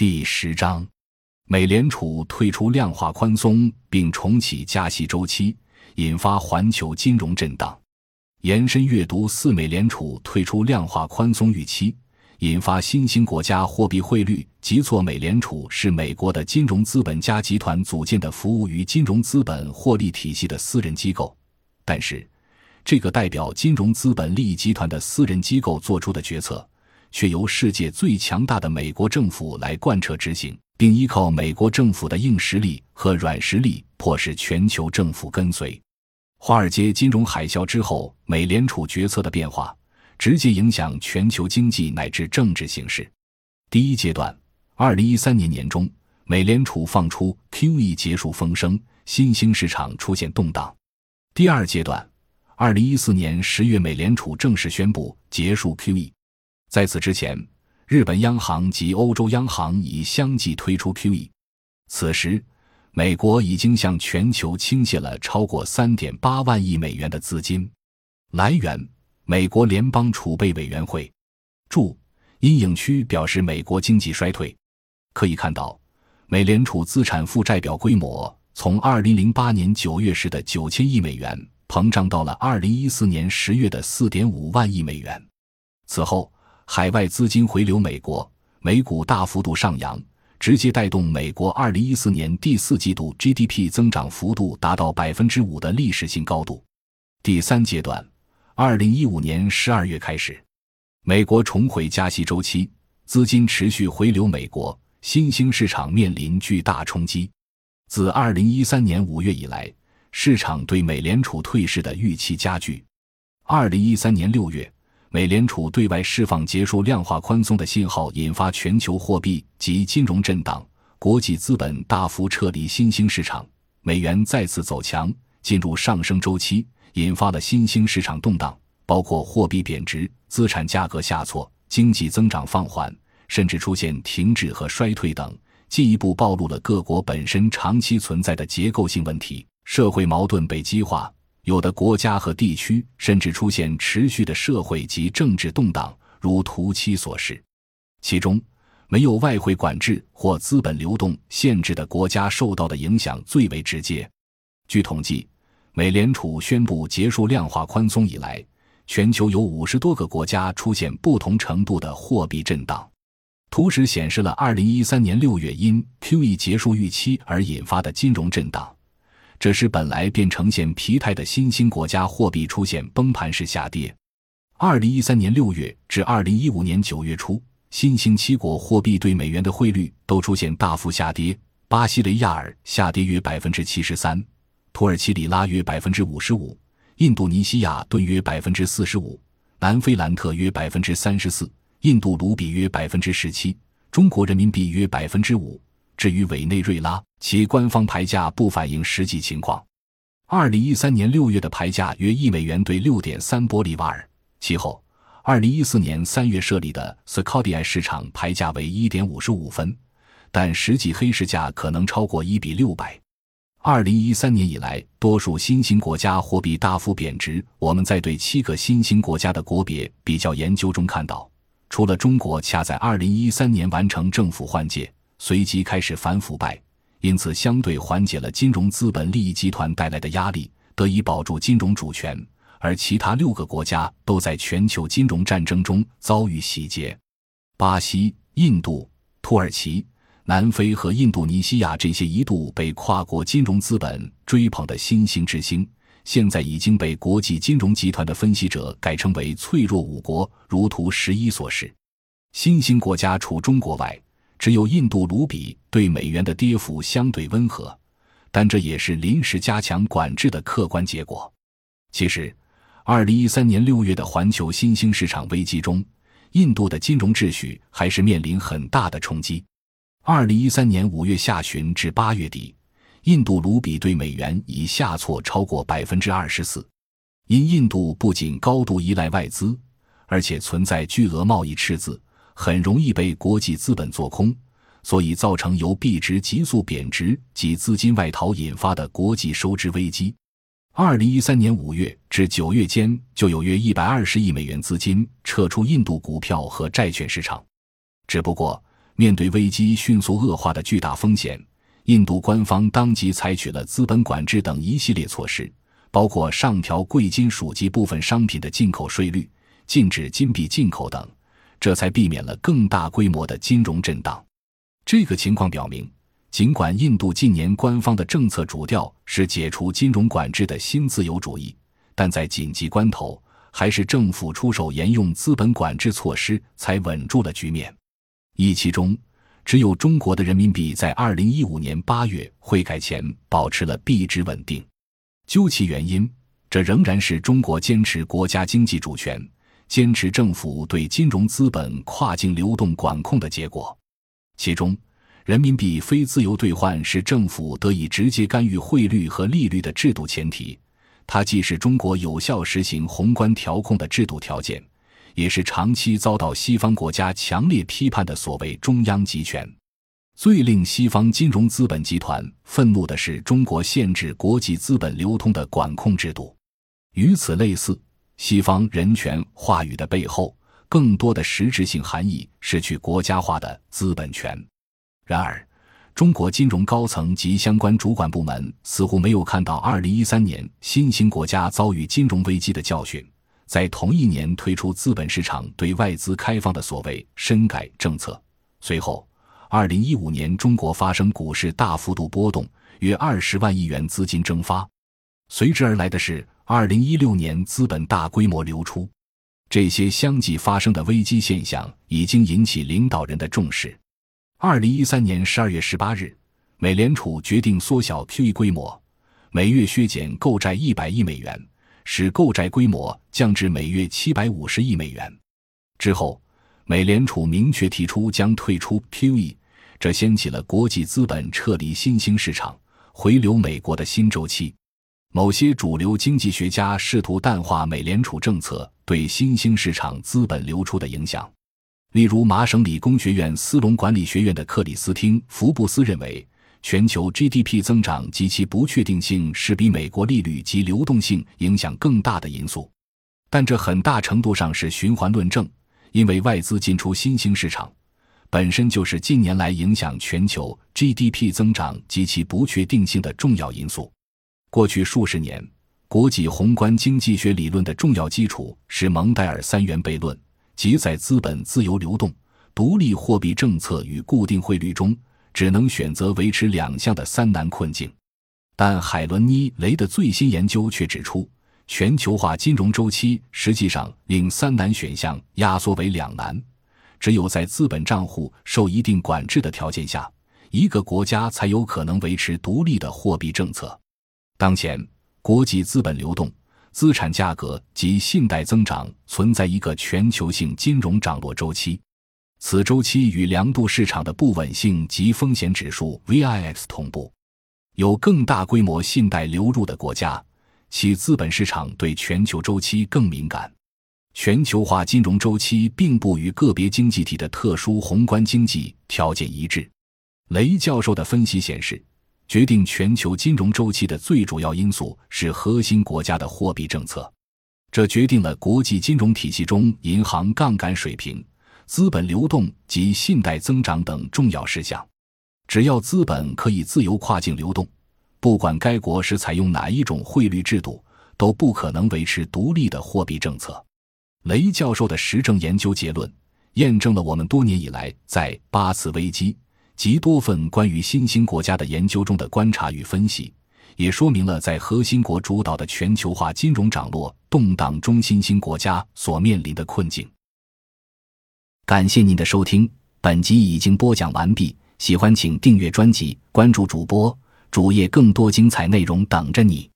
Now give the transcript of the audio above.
第十章，美联储退出量化宽松并重启加息周期，引发环球金融震荡。延伸阅读：四、美联储退出量化宽松预期，引发新兴国家货币汇率急挫。美联储是美国的金融资本家集团组建的服务于金融资本获利体系的私人机构，但是，这个代表金融资本利益集团的私人机构做出的决策。却由世界最强大的美国政府来贯彻执行，并依靠美国政府的硬实力和软实力，迫使全球政府跟随。华尔街金融海啸之后，美联储决策的变化直接影响全球经济乃至政治形势。第一阶段，二零一三年年中，美联储放出 QE 结束风声，新兴市场出现动荡。第二阶段，二零一四年十月，美联储正式宣布结束 QE。在此之前，日本央行及欧洲央行已相继推出 QE。此时，美国已经向全球倾泻了超过三点八万亿美元的资金。来源：美国联邦储备委员会。注：阴影区表示美国经济衰退。可以看到，美联储资产负债表规模从二零零八年九月时的九千亿美元膨胀到了二零一四年十月的四点五万亿美元。此后，海外资金回流美国，美股大幅度上扬，直接带动美国二零一四年第四季度 GDP 增长幅度达到百分之五的历史性高度。第三阶段，二零一五年十二月开始，美国重回加息周期，资金持续回流美国，新兴市场面临巨大冲击。自二零一三年五月以来，市场对美联储退市的预期加剧。二零一三年六月。美联储对外释放结束量化宽松的信号，引发全球货币及金融震荡，国际资本大幅撤离新兴市场，美元再次走强，进入上升周期，引发了新兴市场动荡，包括货币贬值、资产价格下挫、经济增长放缓，甚至出现停滞和衰退等，进一步暴露了各国本身长期存在的结构性问题，社会矛盾被激化。有的国家和地区甚至出现持续的社会及政治动荡，如图七所示。其中，没有外汇管制或资本流动限制的国家受到的影响最为直接。据统计，美联储宣布结束量化宽松以来，全球有五十多个国家出现不同程度的货币震荡。图纸显示了二零一三年六月因 QE 结束预期而引发的金融震荡。这使本来便呈现疲态的新兴国家货币出现崩盘式下跌。二零一三年六月至二零一五年九月初，新兴七国货币对美元的汇率都出现大幅下跌。巴西雷亚尔下跌约百分之七十三，土耳其里拉约百分之五十五，印度尼西亚盾约百分之四十五，南非兰特约百分之三十四，印度卢比约百分之十七，中国人民币约百分之五。至于委内瑞拉，其官方牌价不反映实际情况。二零一三年六月的牌价约一美元兑六点三玻利瓦尔，其后二零一四年三月设立的 s c o t i 市场牌价为一点五十五分，但实际黑市价可能超过一比六百。二零一三年以来，多数新兴国家货币大幅贬值。我们在对七个新兴国家的国别比较研究中看到，除了中国恰在二零一三年完成政府换届。随即开始反腐败，因此相对缓解了金融资本利益集团带来的压力，得以保住金融主权。而其他六个国家都在全球金融战争中遭遇洗劫。巴西、印度、土耳其、南非和印度尼西亚这些一度被跨国金融资本追捧的新兴之星，现在已经被国际金融集团的分析者改称为脆弱五国，如图十一所示。新兴国家除中国外。只有印度卢比对美元的跌幅相对温和，但这也是临时加强管制的客观结果。其实，二零一三年六月的环球新兴市场危机中，印度的金融秩序还是面临很大的冲击。二零一三年五月下旬至八月底，印度卢比对美元已下挫超过百分之二十四。因印度不仅高度依赖外资，而且存在巨额贸易赤字。很容易被国际资本做空，所以造成由币值急速贬值及资金外逃引发的国际收支危机。二零一三年五月至九月间，就有约一百二十亿美元资金撤出印度股票和债券市场。只不过，面对危机迅速恶化的巨大风险，印度官方当即采取了资本管制等一系列措施，包括上调贵金属及部分商品的进口税率、禁止金币进口等，这才避免了更大规模的金融震荡。这个情况表明，尽管印度近年官方的政策主调是解除金融管制的新自由主义，但在紧急关头，还是政府出手沿用资本管制措施，才稳住了局面。一其中，只有中国的人民币在二零一五年八月汇改前保持了币值稳定。究其原因，这仍然是中国坚持国家经济主权、坚持政府对金融资本跨境流动管控的结果。其中，人民币非自由兑换是政府得以直接干预汇率和利率的制度前提。它既是中国有效实行宏观调控的制度条件，也是长期遭到西方国家强烈批判的所谓中央集权。最令西方金融资本集团愤怒的是中国限制国际资本流通的管控制度。与此类似，西方人权话语的背后，更多的实质性含义是去国家化的资本权。然而，中国金融高层及相关主管部门似乎没有看到2013年新兴国家遭遇金融危机的教训，在同一年推出资本市场对外资开放的所谓“深改”政策。随后，2015年中国发生股市大幅度波动，约20万亿元资金蒸发，随之而来的是2016年资本大规模流出。这些相继发生的危机现象已经引起领导人的重视。二零一三年十二月十八日，美联储决定缩小 QE 规模，每月削减购债一百亿美元，使购债规模降至每月七百五十亿美元。之后，美联储明确提出将退出 QE，这掀起了国际资本撤离新兴市场、回流美国的新周期。某些主流经济学家试图淡化美联储政策对新兴市场资本流出的影响。例如，麻省理工学院斯隆管理学院的克里斯汀·福布斯认为，全球 GDP 增长及其不确定性是比美国利率及流动性影响更大的因素。但这很大程度上是循环论证，因为外资进出新兴市场本身就是近年来影响全球 GDP 增长及其不确定性的重要因素。过去数十年，国际宏观经济学理论的重要基础是蒙代尔三元悖论。即在资本自由流动、独立货币政策与固定汇率中，只能选择维持两项的三难困境。但海伦妮雷的最新研究却指出，全球化金融周期实际上令三难选项压缩为两难。只有在资本账户受一定管制的条件下，一个国家才有可能维持独立的货币政策。当前，国际资本流动。资产价格及信贷增长存在一个全球性金融涨落周期，此周期与量度市场的不稳性及风险指数 VIX 同步。有更大规模信贷流入的国家，其资本市场对全球周期更敏感。全球化金融周期并不与个别经济体的特殊宏观经济条件一致。雷教授的分析显示。决定全球金融周期的最主要因素是核心国家的货币政策，这决定了国际金融体系中银行杠杆水平、资本流动及信贷增长等重要事项。只要资本可以自由跨境流动，不管该国是采用哪一种汇率制度，都不可能维持独立的货币政策。雷教授的实证研究结论验证了我们多年以来在八次危机。及多份关于新兴国家的研究中的观察与分析，也说明了在核心国主导的全球化金融涨落动荡中，新兴国家所面临的困境。感谢您的收听，本集已经播讲完毕。喜欢请订阅专辑，关注主播主页，更多精彩内容等着你。